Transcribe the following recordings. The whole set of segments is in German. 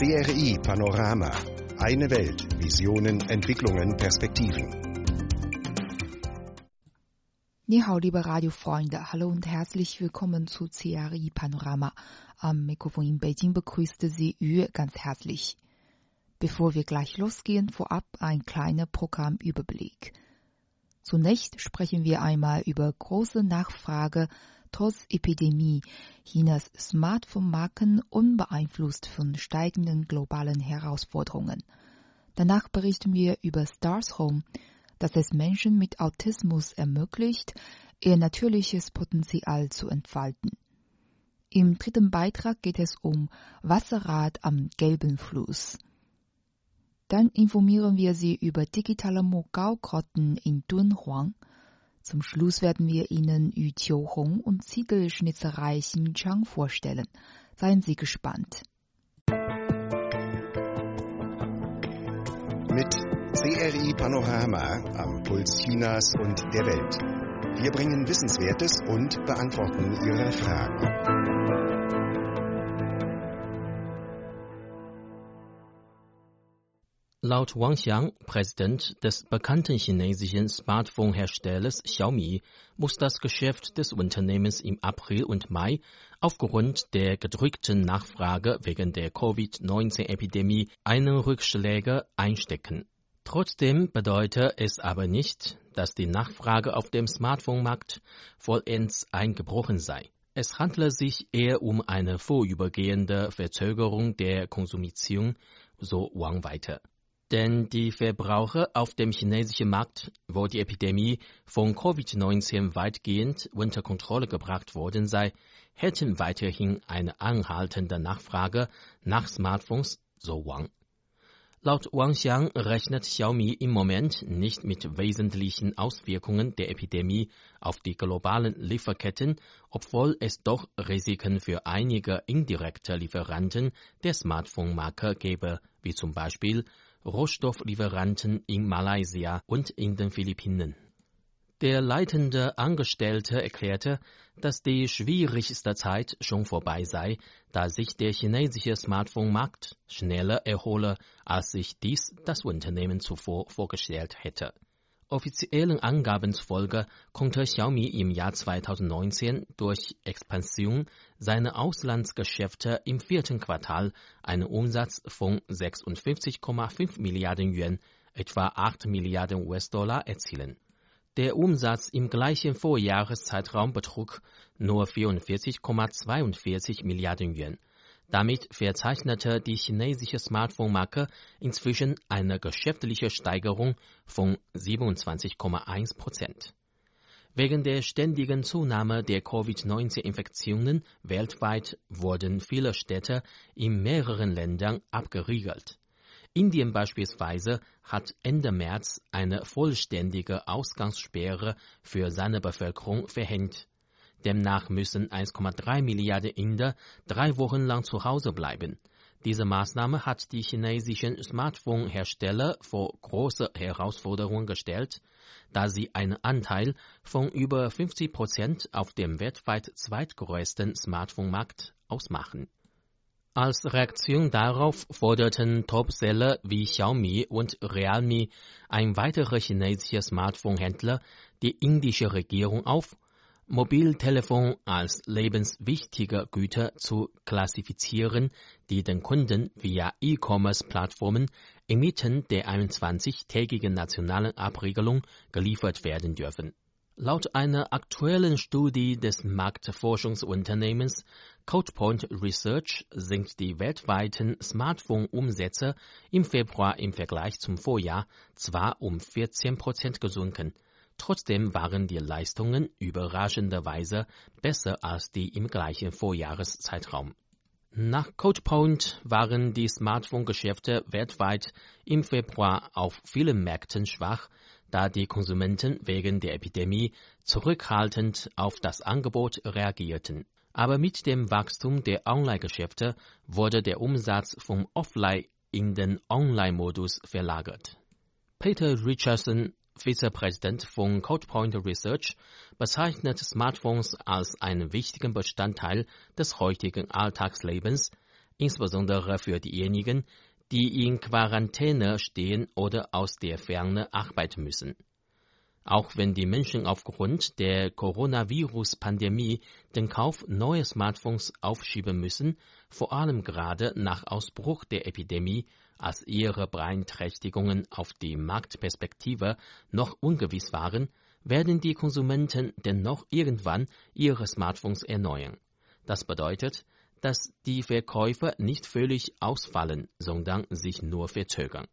CRI Panorama. Eine Welt. Visionen, Entwicklungen, Perspektiven. 你好，liebe Radiofreunde, hallo und herzlich willkommen zu CRI Panorama. Am Mikrofon in Beijing begrüßte Sie Yu ganz herzlich. Bevor wir gleich losgehen, vorab ein kleiner Programmüberblick. Zunächst sprechen wir einmal über große Nachfrage trotz Epidemie Chinas Smartphone-Marken unbeeinflusst von steigenden globalen Herausforderungen. Danach berichten wir über Stars Home, das es Menschen mit Autismus ermöglicht, ihr natürliches Potenzial zu entfalten. Im dritten Beitrag geht es um Wasserrad am gelben Fluss. Dann informieren wir Sie über digitale Mogao-Grotten in Dunhuang – zum Schluss werden wir Ihnen Yu Hong und Ziegelschnitzerei Xinjiang vorstellen. Seien Sie gespannt. Mit CRI Panorama am Puls Chinas und der Welt. Wir bringen Wissenswertes und beantworten Ihre Fragen. Laut Wang Xiang, Präsident des bekannten chinesischen Smartphone-Herstellers Xiaomi, muss das Geschäft des Unternehmens im April und Mai aufgrund der gedrückten Nachfrage wegen der Covid-19-Epidemie einen Rückschläge einstecken. Trotzdem bedeutet es aber nicht, dass die Nachfrage auf dem Smartphone-Markt vollends eingebrochen sei. Es handle sich eher um eine vorübergehende Verzögerung der Konsumation, so Wang weiter. Denn die Verbraucher auf dem chinesischen Markt, wo die Epidemie von Covid-19 weitgehend unter Kontrolle gebracht worden sei, hätten weiterhin eine anhaltende Nachfrage nach Smartphones, so Wang. Laut Wang Xiang rechnet Xiaomi im Moment nicht mit wesentlichen Auswirkungen der Epidemie auf die globalen Lieferketten, obwohl es doch Risiken für einige indirekte Lieferanten der Smartphone-Marke gäbe, wie zum Beispiel Rohstofflieferanten in Malaysia und in den Philippinen. Der leitende Angestellte erklärte, dass die schwierigste Zeit schon vorbei sei, da sich der chinesische Smartphone-Markt schneller erhole, als sich dies das Unternehmen zuvor vorgestellt hätte. Offiziellen Angaben zufolge konnte Xiaomi im Jahr 2019 durch Expansion seiner Auslandsgeschäfte im vierten Quartal einen Umsatz von 56,5 Milliarden Yuan, etwa 8 Milliarden US-Dollar erzielen. Der Umsatz im gleichen Vorjahreszeitraum betrug nur 44,42 Milliarden Yuan. Damit verzeichnete die chinesische Smartphone-Marke inzwischen eine geschäftliche Steigerung von 27,1 Prozent. Wegen der ständigen Zunahme der Covid-19-Infektionen weltweit wurden viele Städte in mehreren Ländern abgeriegelt. Indien beispielsweise hat Ende März eine vollständige Ausgangssperre für seine Bevölkerung verhängt. Demnach müssen 1,3 Milliarden Inder drei Wochen lang zu Hause bleiben. Diese Maßnahme hat die chinesischen Smartphone-Hersteller vor große Herausforderungen gestellt, da sie einen Anteil von über 50 Prozent auf dem weltweit zweitgrößten Smartphone-Markt ausmachen. Als Reaktion darauf forderten Topseller wie Xiaomi und Realme ein weiterer chinesischer Smartphone-Händler die indische Regierung auf, Mobiltelefon als lebenswichtige Güter zu klassifizieren, die den Kunden via E-Commerce-Plattformen inmitten der 21-tägigen nationalen Abregelung geliefert werden dürfen. Laut einer aktuellen Studie des Marktforschungsunternehmens CodePoint Research sind die weltweiten Smartphone-Umsätze im Februar im Vergleich zum Vorjahr zwar um 14 Prozent gesunken, Trotzdem waren die Leistungen überraschenderweise besser als die im gleichen Vorjahreszeitraum. Nach CodePoint waren die Smartphone-Geschäfte weltweit im Februar auf vielen Märkten schwach, da die Konsumenten wegen der Epidemie zurückhaltend auf das Angebot reagierten. Aber mit dem Wachstum der Online-Geschäfte wurde der Umsatz vom Offline in den Online-Modus verlagert. Peter Richardson Vizepräsident von CodePoint Research, bezeichnet Smartphones als einen wichtigen Bestandteil des heutigen Alltagslebens. insbesondere für diejenigen, die in Quarantäne stehen oder aus der Ferne arbeiten müssen. Auch wenn die Menschen aufgrund der Coronavirus-Pandemie den Kauf neuer Smartphones aufschieben müssen, vor allem gerade nach Ausbruch der Epidemie, als ihre Beeinträchtigungen auf die Marktperspektive noch ungewiss waren, werden die Konsumenten dennoch irgendwann ihre Smartphones erneuern. Das bedeutet, dass die Verkäufe nicht völlig ausfallen, sondern sich nur verzögern.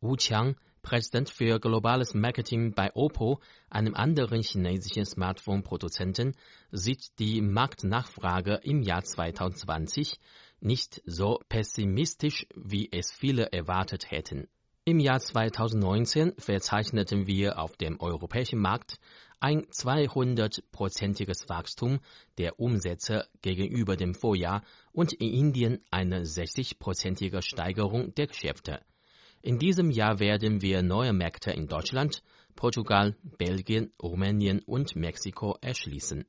Wu Qiang, Präsident für globales Marketing bei Oppo, einem anderen chinesischen Smartphone-Produzenten, sieht die Marktnachfrage im Jahr 2020 nicht so pessimistisch, wie es viele erwartet hätten. Im Jahr 2019 verzeichneten wir auf dem europäischen Markt ein 200-prozentiges Wachstum der Umsätze gegenüber dem Vorjahr und in Indien eine 60-prozentige Steigerung der Geschäfte. In diesem Jahr werden wir neue Märkte in Deutschland, Portugal, Belgien, Rumänien und Mexiko erschließen.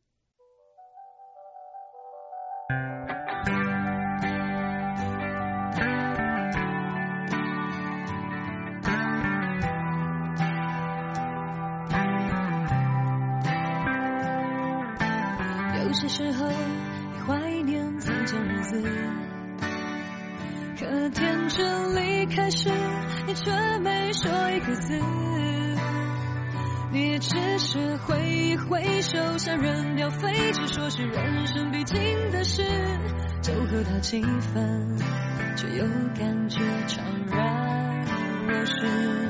是人生必经的事，就和他几分，却又感觉怅然若失。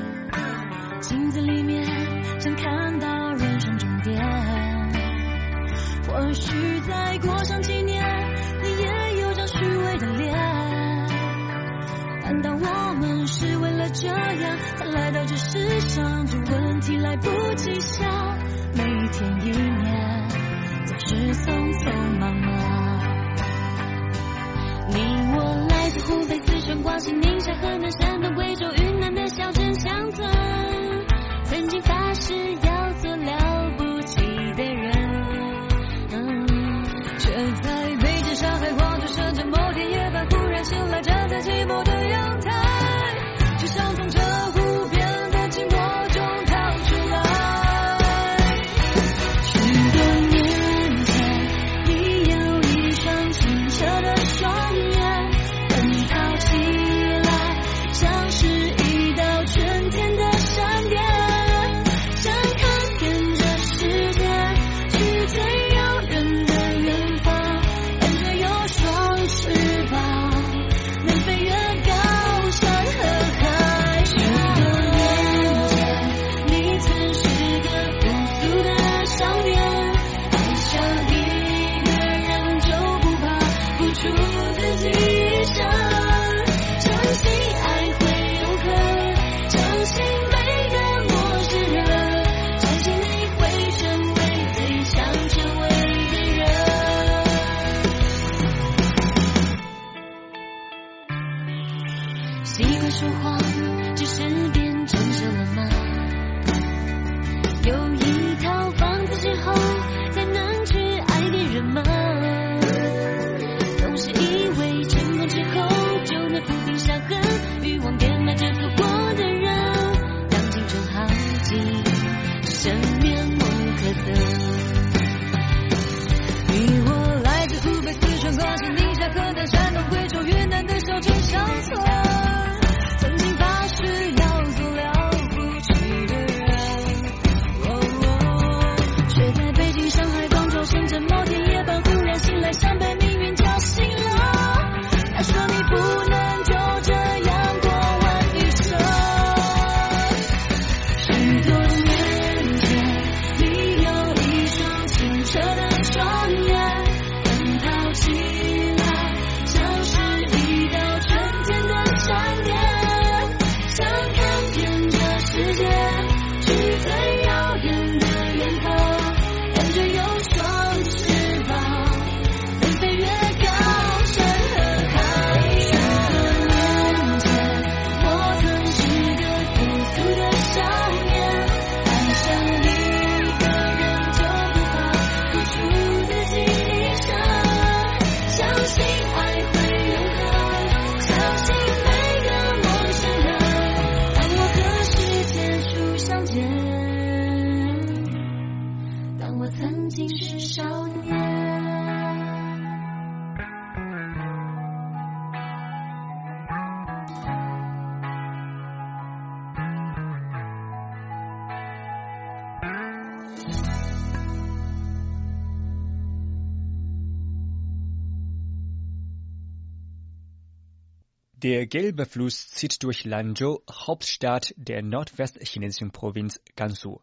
Der gelbe Fluss zieht durch Lanzhou, Hauptstadt der nordwestchinesischen Provinz Gansu.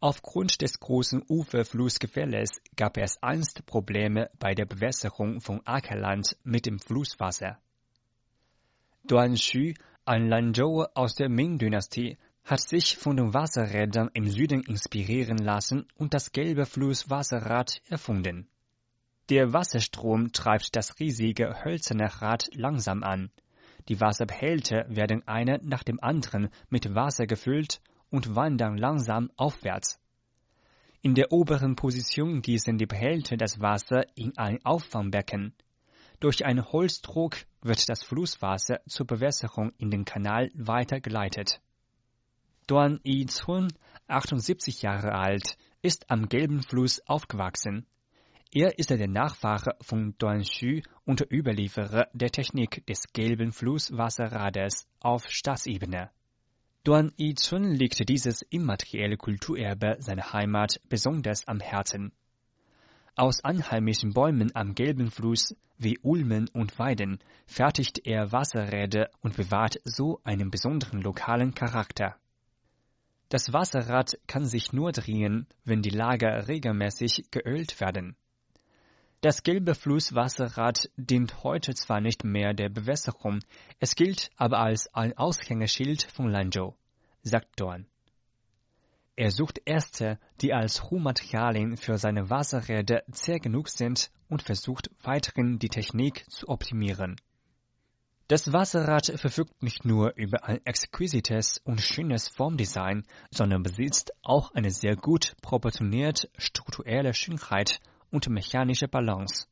Aufgrund des großen Uferflussgefälles gab es einst Probleme bei der Bewässerung von Ackerland mit dem Flusswasser. Duan Xu, ein Lanzhouer aus der Ming-Dynastie, hat sich von den Wasserrädern im Süden inspirieren lassen und das gelbe Flusswasserrad erfunden. Der Wasserstrom treibt das riesige hölzerne Rad langsam an. Die Wasserbehälter werden einer nach dem anderen mit Wasser gefüllt und wandern langsam aufwärts. In der oberen Position gießen die Behälter das Wasser in ein Auffangbecken. Durch einen Holzdruck wird das Flusswasser zur Bewässerung in den Kanal weitergeleitet. Duan Yi-Chun, 78 Jahre alt, ist am Gelben Fluss aufgewachsen. Er ist der Nachfahre von Duan Xu und Überlieferer der Technik des gelben Flusswasserrades auf Staatsebene. Duan Yi-Chun liegt dieses immaterielle Kulturerbe seiner Heimat besonders am Herzen. Aus einheimischen Bäumen am gelben Fluss wie Ulmen und Weiden fertigt er Wasserräder und bewahrt so einen besonderen lokalen Charakter. Das Wasserrad kann sich nur drehen, wenn die Lager regelmäßig geölt werden. Das gelbe Flusswasserrad dient heute zwar nicht mehr der Bewässerung, es gilt aber als ein Aushängeschild von Lanzhou, sagt Dorn. Er sucht Äste, die als Rohmaterialien für seine Wasserräder zäh genug sind und versucht weiterhin die Technik zu optimieren. Das Wasserrad verfügt nicht nur über ein exquisites und schönes Formdesign, sondern besitzt auch eine sehr gut proportionierte strukturelle Schönheit und mechanische Balance.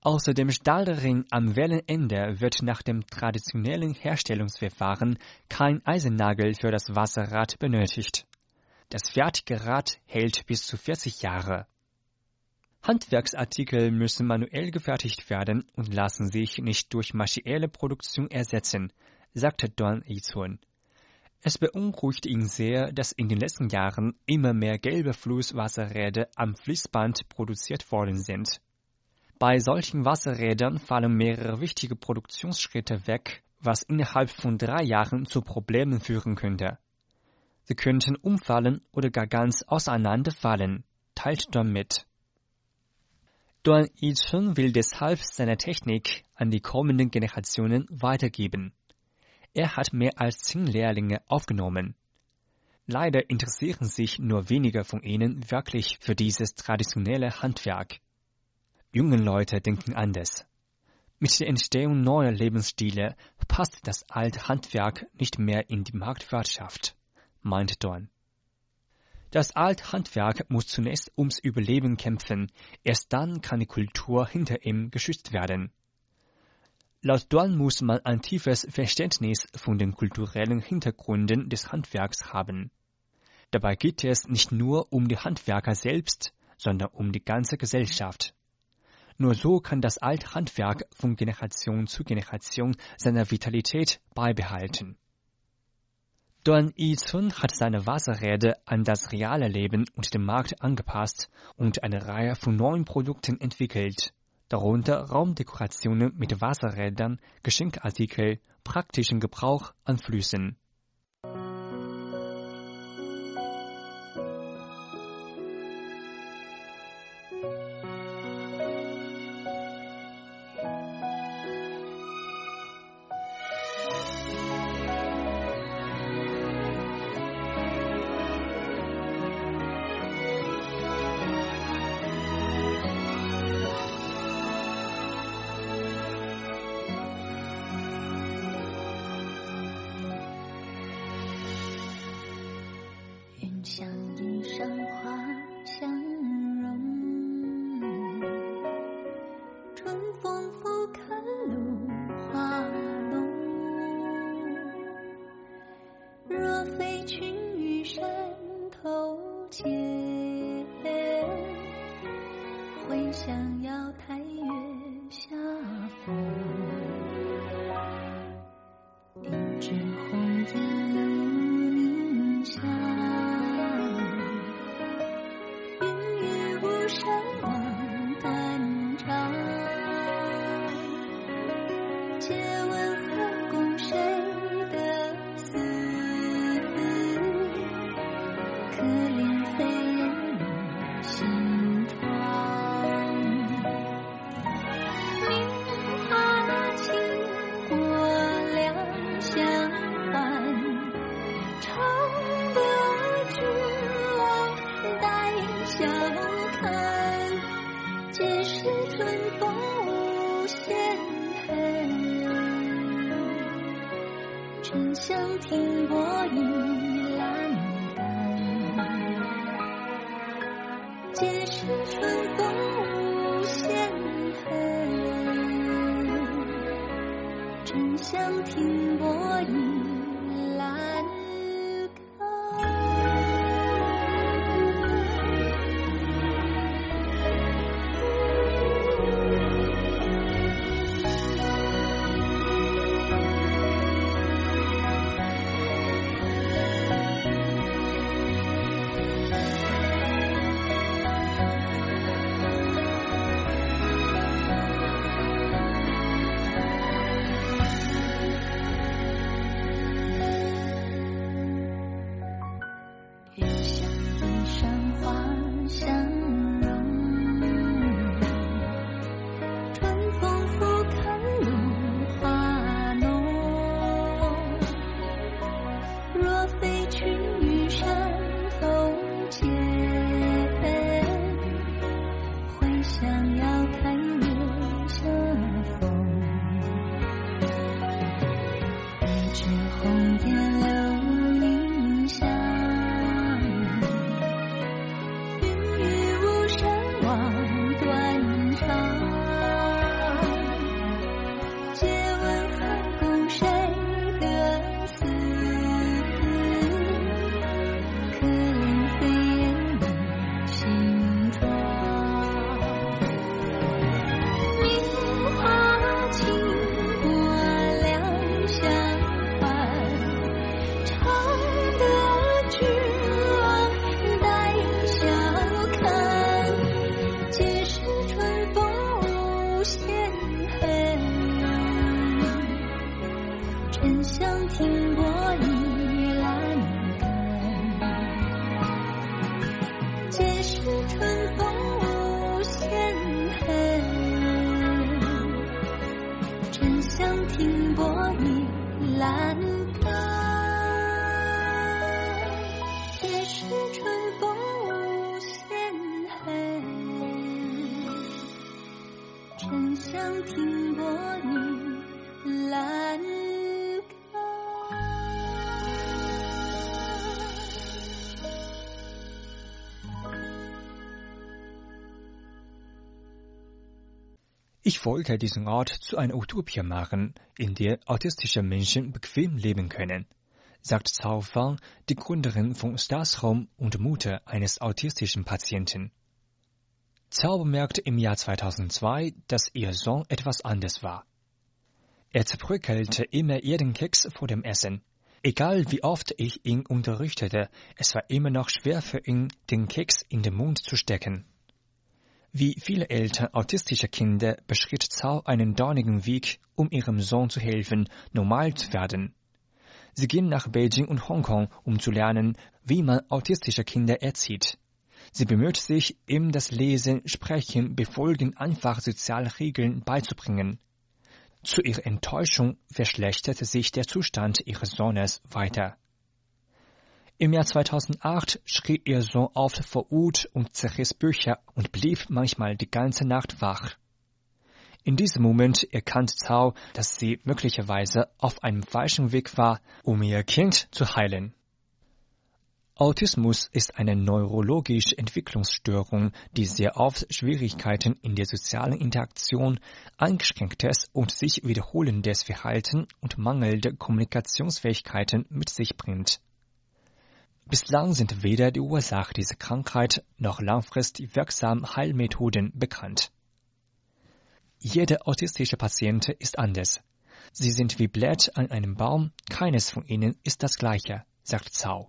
Außer dem Stahlring am Wellenende wird nach dem traditionellen Herstellungsverfahren kein Eisennagel für das Wasserrad benötigt. Das fertige Rad hält bis zu 40 Jahre. Handwerksartikel müssen manuell gefertigt werden und lassen sich nicht durch maschinelle Produktion ersetzen, sagte Don Yizun. Es beunruhigt ihn sehr, dass in den letzten Jahren immer mehr gelbe Flusswasserräder am Fließband produziert worden sind. Bei solchen Wasserrädern fallen mehrere wichtige Produktionsschritte weg, was innerhalb von drei Jahren zu Problemen führen könnte. Sie könnten umfallen oder gar ganz auseinanderfallen, teilt Don mit. Duan Yichun will deshalb seine Technik an die kommenden Generationen weitergeben. Er hat mehr als zehn Lehrlinge aufgenommen. Leider interessieren sich nur wenige von ihnen wirklich für dieses traditionelle Handwerk. Junge Leute denken anders. Mit der Entstehung neuer Lebensstile passt das alte Handwerk nicht mehr in die Marktwirtschaft, meint Dorn. Das Althandwerk muss zunächst ums Überleben kämpfen, erst dann kann die Kultur hinter ihm geschützt werden. Laut Dorn muss man ein tiefes Verständnis von den kulturellen Hintergründen des Handwerks haben. Dabei geht es nicht nur um die Handwerker selbst, sondern um die ganze Gesellschaft. Nur so kann das Althandwerk von Generation zu Generation seine Vitalität beibehalten. Duan Yizun hat seine Wasserräder an das reale Leben und den Markt angepasst und eine Reihe von neuen Produkten entwickelt, darunter Raumdekorationen mit Wasserrädern, Geschenkartikel, praktischen Gebrauch an Flüssen. 春风无限恨，沉香停泊倚栏 Ich wollte diesen Ort zu einer Utopie machen, in der autistische Menschen bequem leben können, sagt Cao Fang, die Gründerin von Stars Home und Mutter eines autistischen Patienten. Cao bemerkte im Jahr 2002, dass ihr Sohn etwas anders war. Er zerbröckelte immer jeden Keks vor dem Essen. Egal wie oft ich ihn unterrichtete, es war immer noch schwer für ihn, den Keks in den Mund zu stecken. Wie viele Eltern autistischer Kinder beschritt Zhao einen dornigen Weg, um ihrem Sohn zu helfen, normal zu werden. Sie ging nach Beijing und Hongkong, um zu lernen, wie man autistische Kinder erzieht. Sie bemüht sich, ihm das Lesen, Sprechen, Befolgen einfacher Sozialregeln beizubringen. Zu ihrer Enttäuschung verschlechterte sich der Zustand ihres Sohnes weiter. Im Jahr 2008 schrie ihr Sohn oft vor Wut und zerriss Bücher und blieb manchmal die ganze Nacht wach. In diesem Moment erkannte Zhao, dass sie möglicherweise auf einem falschen Weg war, um ihr Kind zu heilen. Autismus ist eine neurologische Entwicklungsstörung, die sehr oft Schwierigkeiten in der sozialen Interaktion, eingeschränktes und sich wiederholendes Verhalten und mangelnde Kommunikationsfähigkeiten mit sich bringt. Bislang sind weder die Ursache dieser Krankheit noch langfristig wirksame Heilmethoden bekannt. Jeder autistische Patient ist anders. Sie sind wie Blätter an einem Baum, keines von ihnen ist das gleiche, sagt Zhao.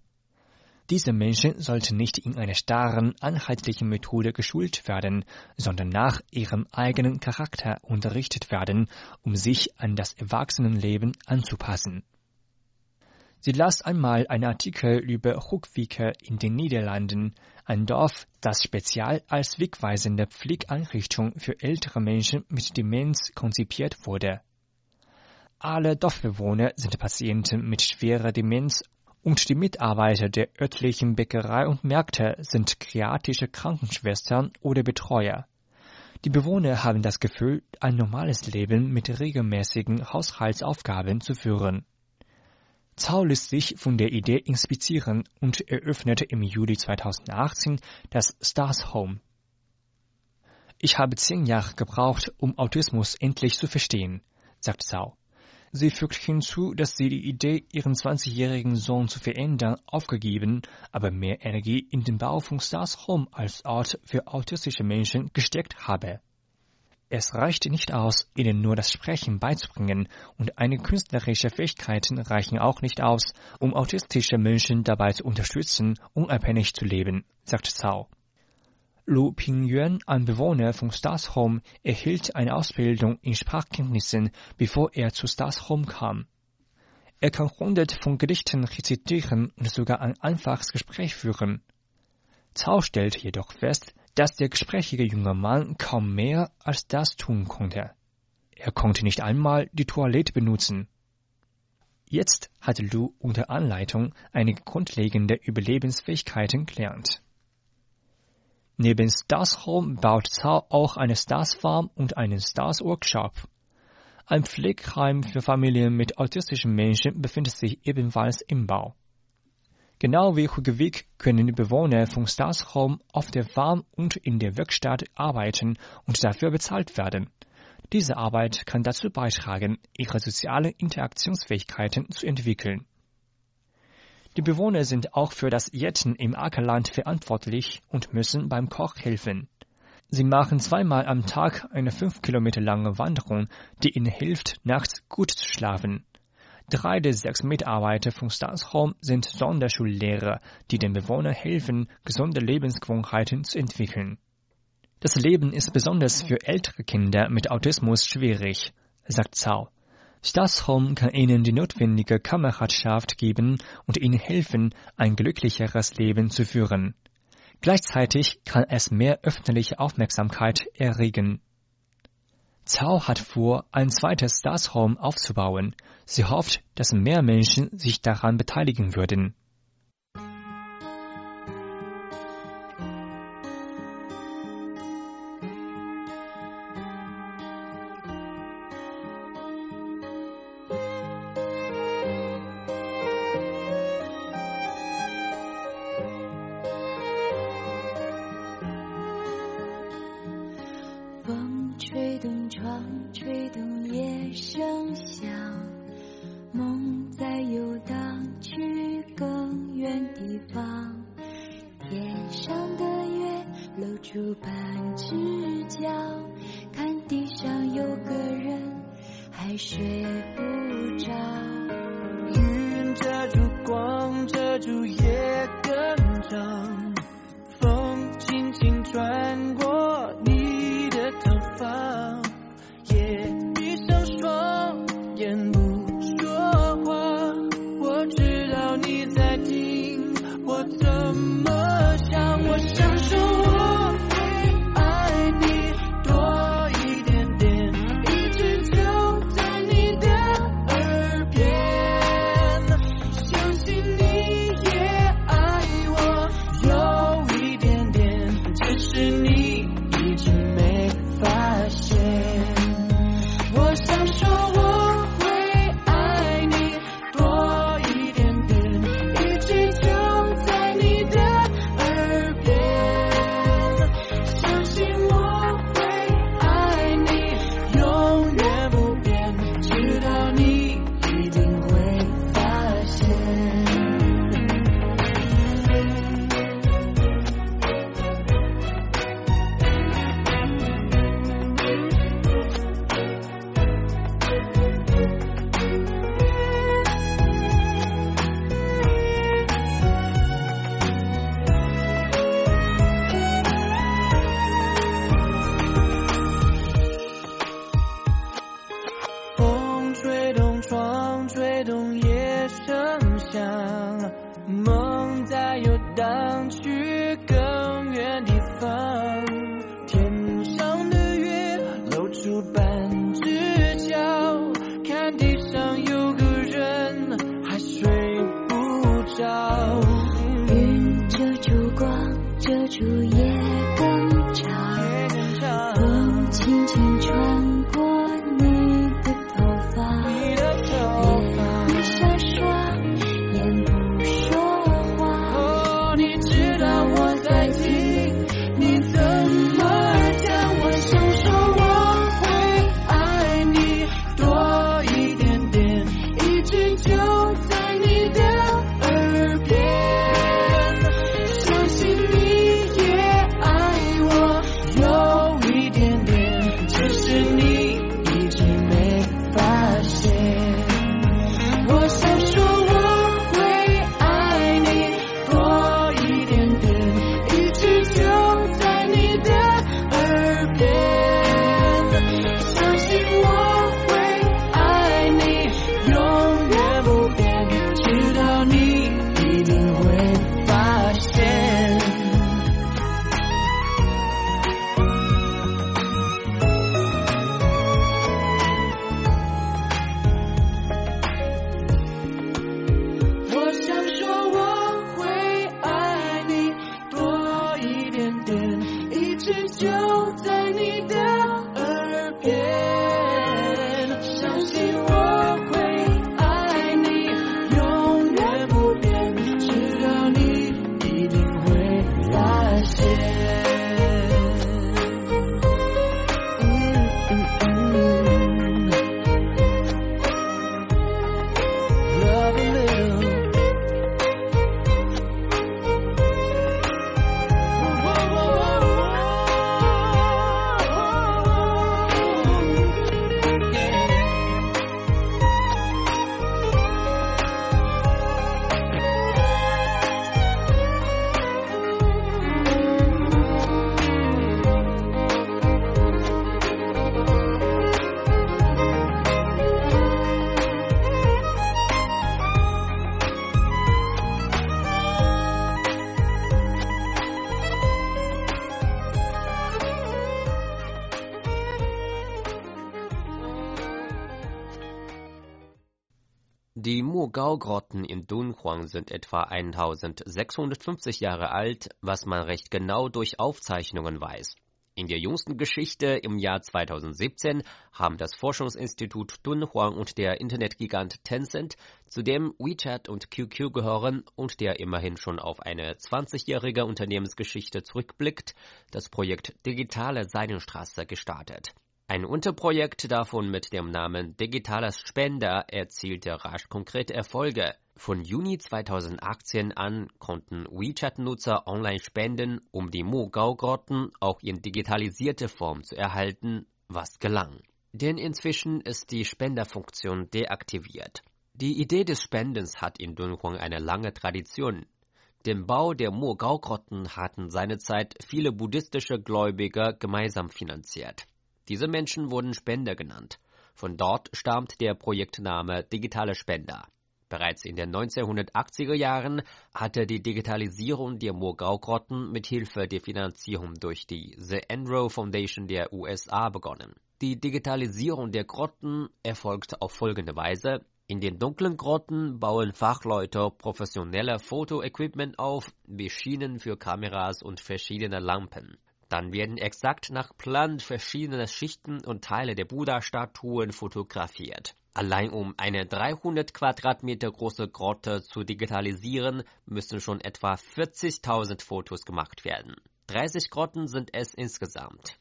Diese Menschen sollten nicht in einer starren, einheitlichen Methode geschult werden, sondern nach ihrem eigenen Charakter unterrichtet werden, um sich an das Erwachsenenleben anzupassen. Sie las einmal einen Artikel über Hoekwieke in den Niederlanden, ein Dorf, das speziell als wegweisende Pflegeeinrichtung für ältere Menschen mit Demenz konzipiert wurde. Alle Dorfbewohner sind Patienten mit schwerer Demenz und die Mitarbeiter der örtlichen Bäckerei und Märkte sind kreatische Krankenschwestern oder Betreuer. Die Bewohner haben das Gefühl, ein normales Leben mit regelmäßigen Haushaltsaufgaben zu führen. Zhao ließ sich von der Idee inspirieren und eröffnete im Juli 2018 das Stars Home. Ich habe zehn Jahre gebraucht, um Autismus endlich zu verstehen, sagt Zhao. Sie fügt hinzu, dass sie die Idee, ihren 20-jährigen Sohn zu verändern, aufgegeben, aber mehr Energie in den Bau von Stars Home als Ort für autistische Menschen gesteckt habe. Es reicht nicht aus, ihnen nur das Sprechen beizubringen, und einige künstlerische Fähigkeiten reichen auch nicht aus, um autistische Menschen dabei zu unterstützen, unabhängig zu leben, sagt Zhao. Lu Pingyuan, ein Bewohner von Stars Home, erhielt eine Ausbildung in Sprachkenntnissen, bevor er zu Stars Home kam. Er kann hundert von Gedichten rezitieren und sogar ein einfaches Gespräch führen. Zhao stellt jedoch fest, dass der gesprächige junge Mann kaum mehr als das tun konnte. Er konnte nicht einmal die Toilette benutzen. Jetzt hat Lu unter Anleitung einige grundlegende Überlebensfähigkeiten gelernt. Neben Stars Home baut Zhao auch eine Stars Farm und einen Stars Workshop. Ein Pflegeheim für Familien mit autistischen Menschen befindet sich ebenfalls im Bau. Genau wie Hugewig können die Bewohner von Stars Home auf der Farm und in der Werkstatt arbeiten und dafür bezahlt werden. Diese Arbeit kann dazu beitragen, ihre sozialen Interaktionsfähigkeiten zu entwickeln. Die Bewohner sind auch für das Jetten im Ackerland verantwortlich und müssen beim Koch helfen. Sie machen zweimal am Tag eine fünf Kilometer lange Wanderung, die ihnen hilft, nachts gut zu schlafen. Drei der sechs Mitarbeiter von Stars Home sind Sonderschullehrer, die den Bewohnern helfen, gesunde Lebensgewohnheiten zu entwickeln. Das Leben ist besonders für ältere Kinder mit Autismus schwierig, sagt Zhao. Stars Home kann ihnen die notwendige Kameradschaft geben und ihnen helfen, ein glücklicheres Leben zu führen. Gleichzeitig kann es mehr öffentliche Aufmerksamkeit erregen. Zhao hat vor, ein zweites Stars Home aufzubauen. Sie hofft, dass mehr Menschen sich daran beteiligen würden. 一生。Die Mugao-Grotten in Dunhuang sind etwa 1650 Jahre alt, was man recht genau durch Aufzeichnungen weiß. In der jüngsten Geschichte im Jahr 2017 haben das Forschungsinstitut Dunhuang und der Internetgigant Tencent, zu dem WeChat und QQ gehören und der immerhin schon auf eine 20-jährige Unternehmensgeschichte zurückblickt, das Projekt Digitale Seidenstraße gestartet. Ein Unterprojekt davon mit dem Namen Digitales Spender erzielte rasch konkrete Erfolge. Von Juni 2018 an konnten WeChat-Nutzer online spenden, um die Mogao-Grotten auch in digitalisierte Form zu erhalten, was gelang. Denn inzwischen ist die Spenderfunktion deaktiviert. Die Idee des Spendens hat in Dunhuang eine lange Tradition. Den Bau der Mogao-Grotten hatten seinerzeit viele buddhistische Gläubiger gemeinsam finanziert. Diese Menschen wurden Spender genannt. Von dort stammt der Projektname Digitale Spender. Bereits in den 1980er Jahren hatte die Digitalisierung der Murgau-Grotten mit Hilfe der Finanzierung durch die The Enroe Foundation der USA begonnen. Die Digitalisierung der Grotten erfolgt auf folgende Weise. In den dunklen Grotten bauen Fachleute professionelle Fotoequipment auf, wie Schienen für Kameras und verschiedene Lampen. Dann werden exakt nach Plan verschiedene Schichten und Teile der Buddha-Statuen fotografiert. Allein um eine 300 Quadratmeter große Grotte zu digitalisieren, müssen schon etwa 40.000 Fotos gemacht werden. 30 Grotten sind es insgesamt.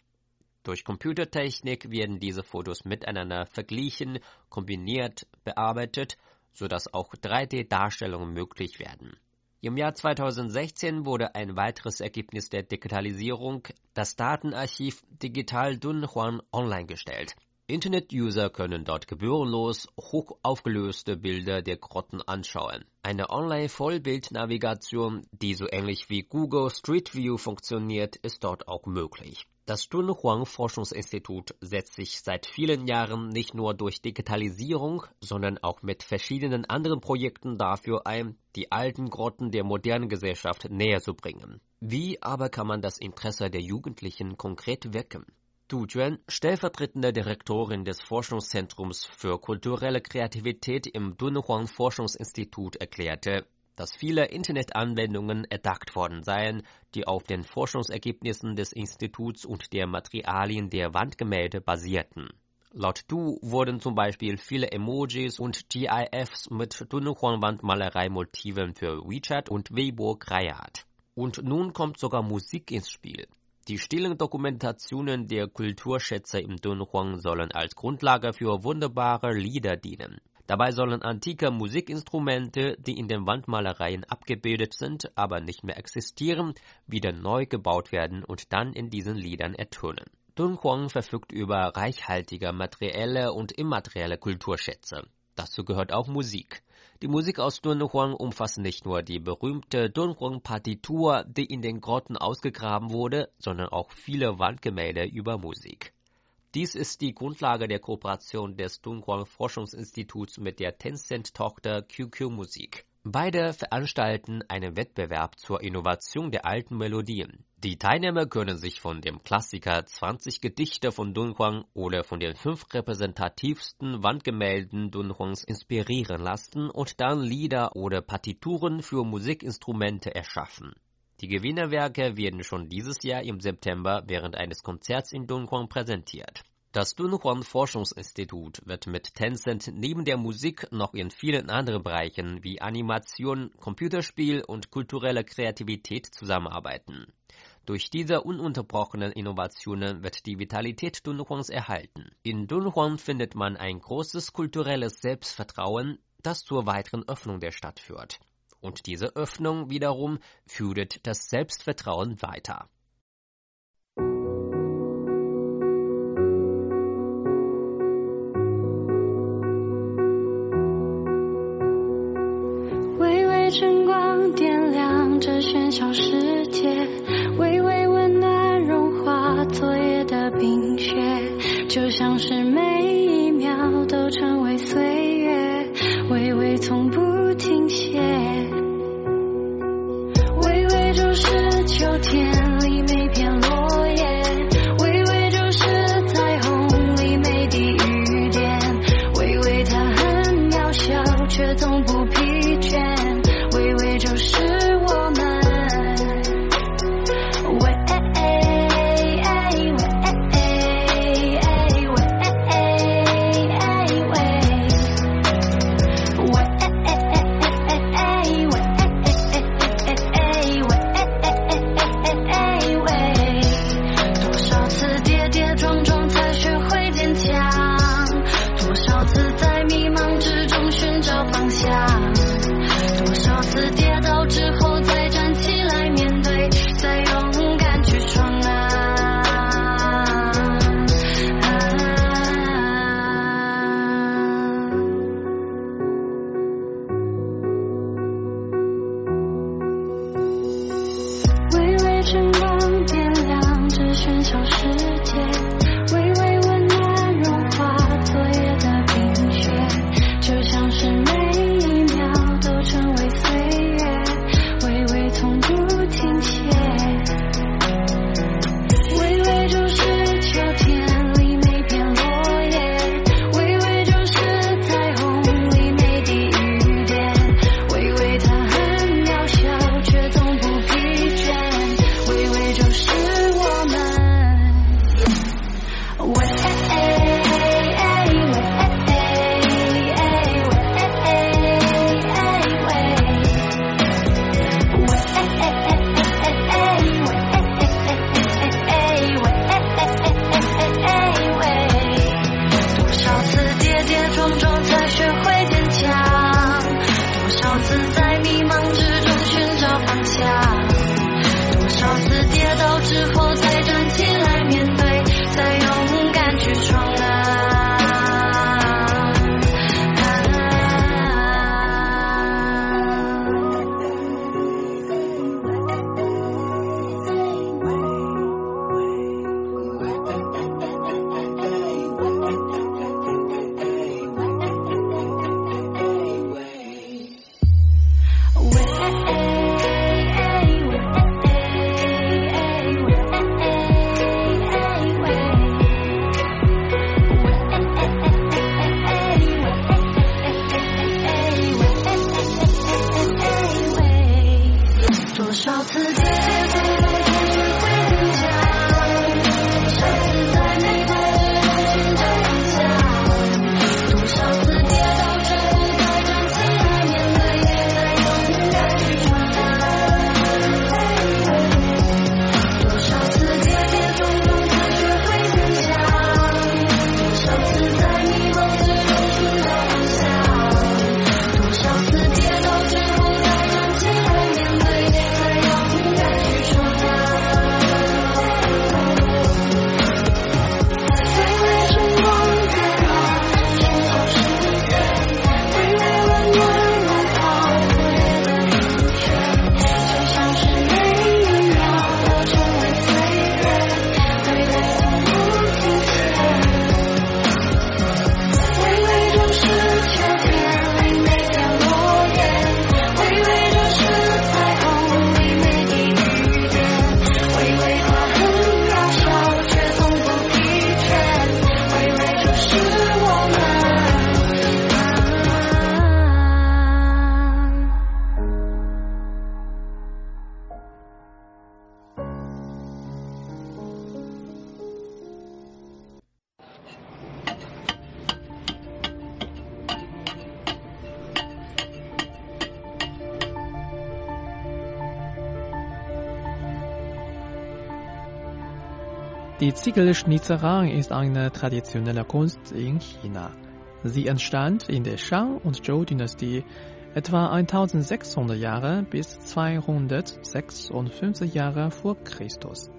Durch Computertechnik werden diese Fotos miteinander verglichen, kombiniert, bearbeitet, sodass auch 3D-Darstellungen möglich werden. Im Jahr 2016 wurde ein weiteres Ergebnis der Digitalisierung, das Datenarchiv Digital Dunhuan, online gestellt. Internet-User können dort gebührenlos hoch aufgelöste Bilder der Grotten anschauen. Eine Online-Vollbildnavigation, die so ähnlich wie Google Street View funktioniert, ist dort auch möglich. Das Dunhuang Forschungsinstitut setzt sich seit vielen Jahren nicht nur durch Digitalisierung, sondern auch mit verschiedenen anderen Projekten dafür ein, die alten Grotten der modernen Gesellschaft näher zu bringen. Wie aber kann man das Interesse der Jugendlichen konkret wecken? Du Juan, stellvertretende Direktorin des Forschungszentrums für kulturelle Kreativität im Dunhuang Forschungsinstitut, erklärte, dass viele Internetanwendungen erdacht worden seien, die auf den Forschungsergebnissen des Instituts und der Materialien der Wandgemälde basierten. Laut Du wurden zum Beispiel viele Emojis und GIFs mit Dunhuang-Wandmalerei-Motiven für WeChat und Weibo kreiert. Und nun kommt sogar Musik ins Spiel. Die stillen Dokumentationen der Kulturschätze im Dunhuang sollen als Grundlage für wunderbare Lieder dienen. Dabei sollen antike Musikinstrumente, die in den Wandmalereien abgebildet sind, aber nicht mehr existieren, wieder neu gebaut werden und dann in diesen Liedern ertönen. Dunhuang verfügt über reichhaltige materielle und immaterielle Kulturschätze. Dazu gehört auch Musik. Die Musik aus Dunhuang umfasst nicht nur die berühmte Dunhuang-Partitur, die in den Grotten ausgegraben wurde, sondern auch viele Wandgemälde über Musik. Dies ist die Grundlage der Kooperation des Dunhuang Forschungsinstituts mit der Tencent-Tochter QQ Musik. Beide veranstalten einen Wettbewerb zur Innovation der alten Melodien. Die Teilnehmer können sich von dem Klassiker 20 Gedichte von Dunhuang oder von den fünf repräsentativsten Wandgemälden Dunhuangs inspirieren lassen und dann Lieder oder Partituren für Musikinstrumente erschaffen. Die Gewinnerwerke werden schon dieses Jahr im September während eines Konzerts in Dunhuang präsentiert. Das Dunhuang Forschungsinstitut wird mit Tencent neben der Musik noch in vielen anderen Bereichen wie Animation, Computerspiel und kulturelle Kreativität zusammenarbeiten. Durch diese ununterbrochenen Innovationen wird die Vitalität Dunhuangs erhalten. In Dunhuang findet man ein großes kulturelles Selbstvertrauen, das zur weiteren Öffnung der Stadt führt und diese Öffnung wiederum führt das Selbstvertrauen weiter. weiter. 微微晨光点亮这喧嚣世界，微微温暖融化昨夜的冰雪，就像是每一秒都成为岁月，微微从不停歇。是秋天里每片落 Ziegelschnitzerei ist eine traditionelle Kunst in China. Sie entstand in der Shang- und Zhou-Dynastie etwa 1600 Jahre bis 256 Jahre vor Christus.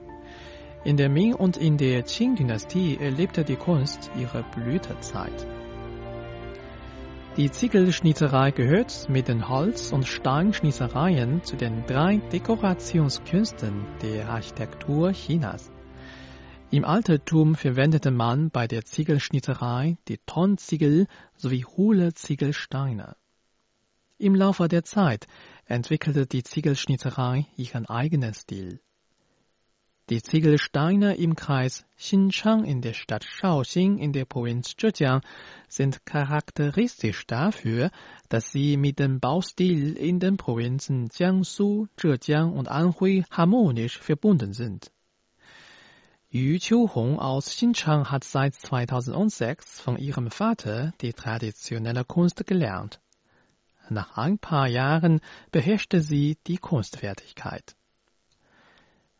In der Ming- und in der Qing-Dynastie erlebte die Kunst ihre Blütezeit. Die Ziegelschnitzerei gehört mit den Holz- und Steinschnitzereien zu den drei Dekorationskünsten der Architektur Chinas. Im Altertum verwendete man bei der Ziegelschnitzerei die Tonziegel sowie hohle Ziegelsteine. Im Laufe der Zeit entwickelte die Ziegelschnitzerei ihren eigenen Stil. Die Ziegelsteine im Kreis Xinchang in der Stadt Shaoxing in der Provinz Zhejiang sind charakteristisch dafür, dass sie mit dem Baustil in den Provinzen Jiangsu, Zhejiang und Anhui harmonisch verbunden sind. Yu Qiuhong aus Xinchang hat seit 2006 von ihrem Vater die traditionelle Kunst gelernt. Nach ein paar Jahren beherrschte sie die Kunstfertigkeit.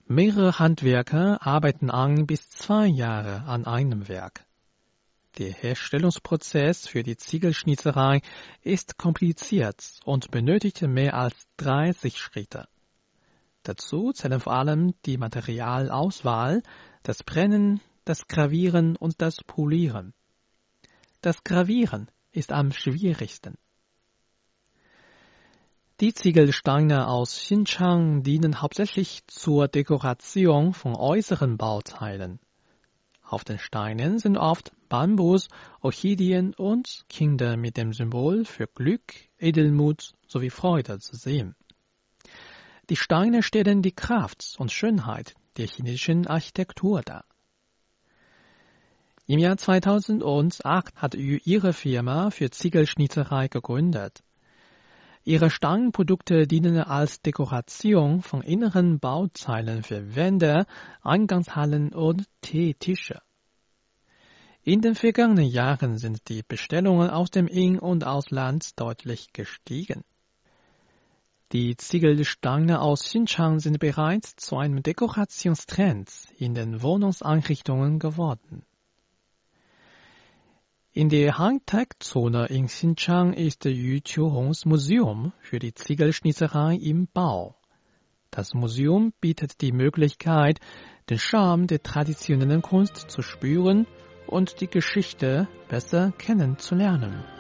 Mehrere Handwerker arbeiten ein bis zwei Jahre an einem Werk. Der Herstellungsprozess für die Ziegelschnitzerei ist kompliziert und benötigt mehr als 30 Schritte. Dazu zählen vor allem die Materialauswahl, das Brennen, das Gravieren und das Polieren. Das Gravieren ist am schwierigsten. Die Ziegelsteine aus Xinchang dienen hauptsächlich zur Dekoration von äußeren Bauteilen. Auf den Steinen sind oft Bambus, Orchideen und Kinder mit dem Symbol für Glück, Edelmut sowie Freude zu sehen. Die Steine stellen die Kraft und Schönheit der chinesischen Architektur dar. Im Jahr 2008 hat Yu ihre Firma für Ziegelschnitzerei gegründet. Ihre Steinprodukte dienen als Dekoration von inneren Bauzeilen für Wände, Eingangshallen und Teetische. In den vergangenen Jahren sind die Bestellungen aus dem In- und Ausland deutlich gestiegen. Die Ziegelsteine aus Xinjiang sind bereits zu einem Dekorationstrend in den Wohnungseinrichtungen geworden. In der Hightech-Zone in Xinjiang ist Yu Qiuhongs Museum für die Ziegelschnitzerei im Bau. Das Museum bietet die Möglichkeit, den Charme der traditionellen Kunst zu spüren und die Geschichte besser kennenzulernen.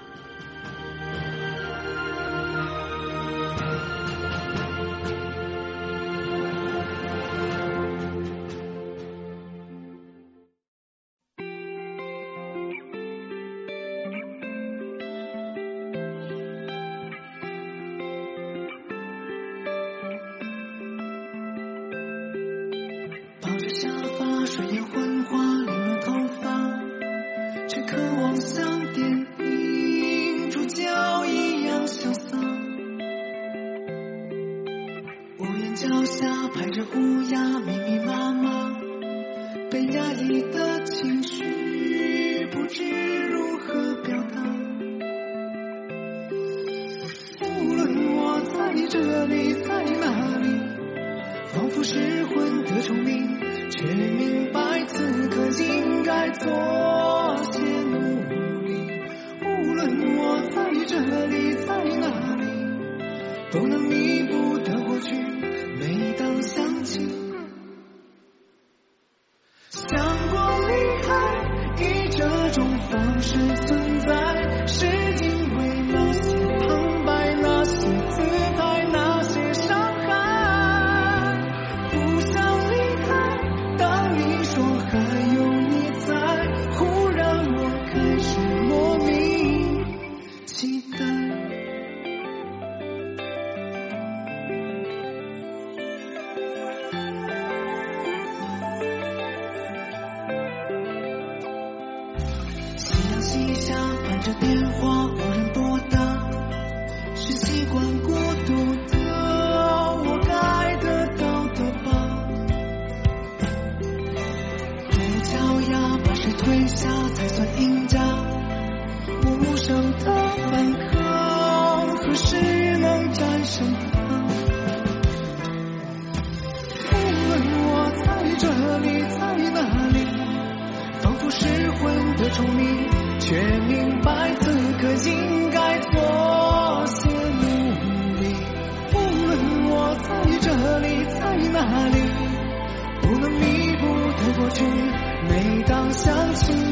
地下伴着电话无人拨打是习惯孤独的我该得到的吧。独木桥把谁推下才算赢家我无声的反抗何时能战胜他？无论我在这里在那里仿佛失魂的虫鸣却明白此刻应该做些努力。无论我在这里，在哪里，不能弥补的过去，每当想起。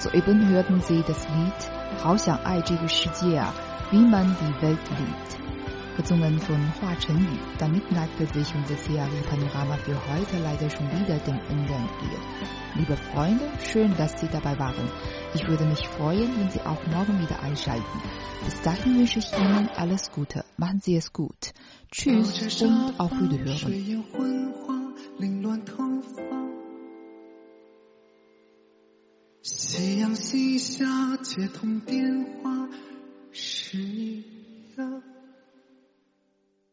So eben hört man Sie das Lied? Hao Xiang Ai Zhe Ge wie man die Welt liebt, gesungen von Hua Chenyu. Damit neigte sich unser CRI-Panorama für heute leider schon wieder dem Ende entgegen. Liebe Freunde, schön, dass Sie dabei waren. Ich würde mich freuen, wenn Sie auch morgen wieder einschalten. Bis dahin wünsche ich Ihnen alles Gute. Machen Sie es gut. Tschüss und auf Wiederhören. 夕阳西下，接通电话，是你的。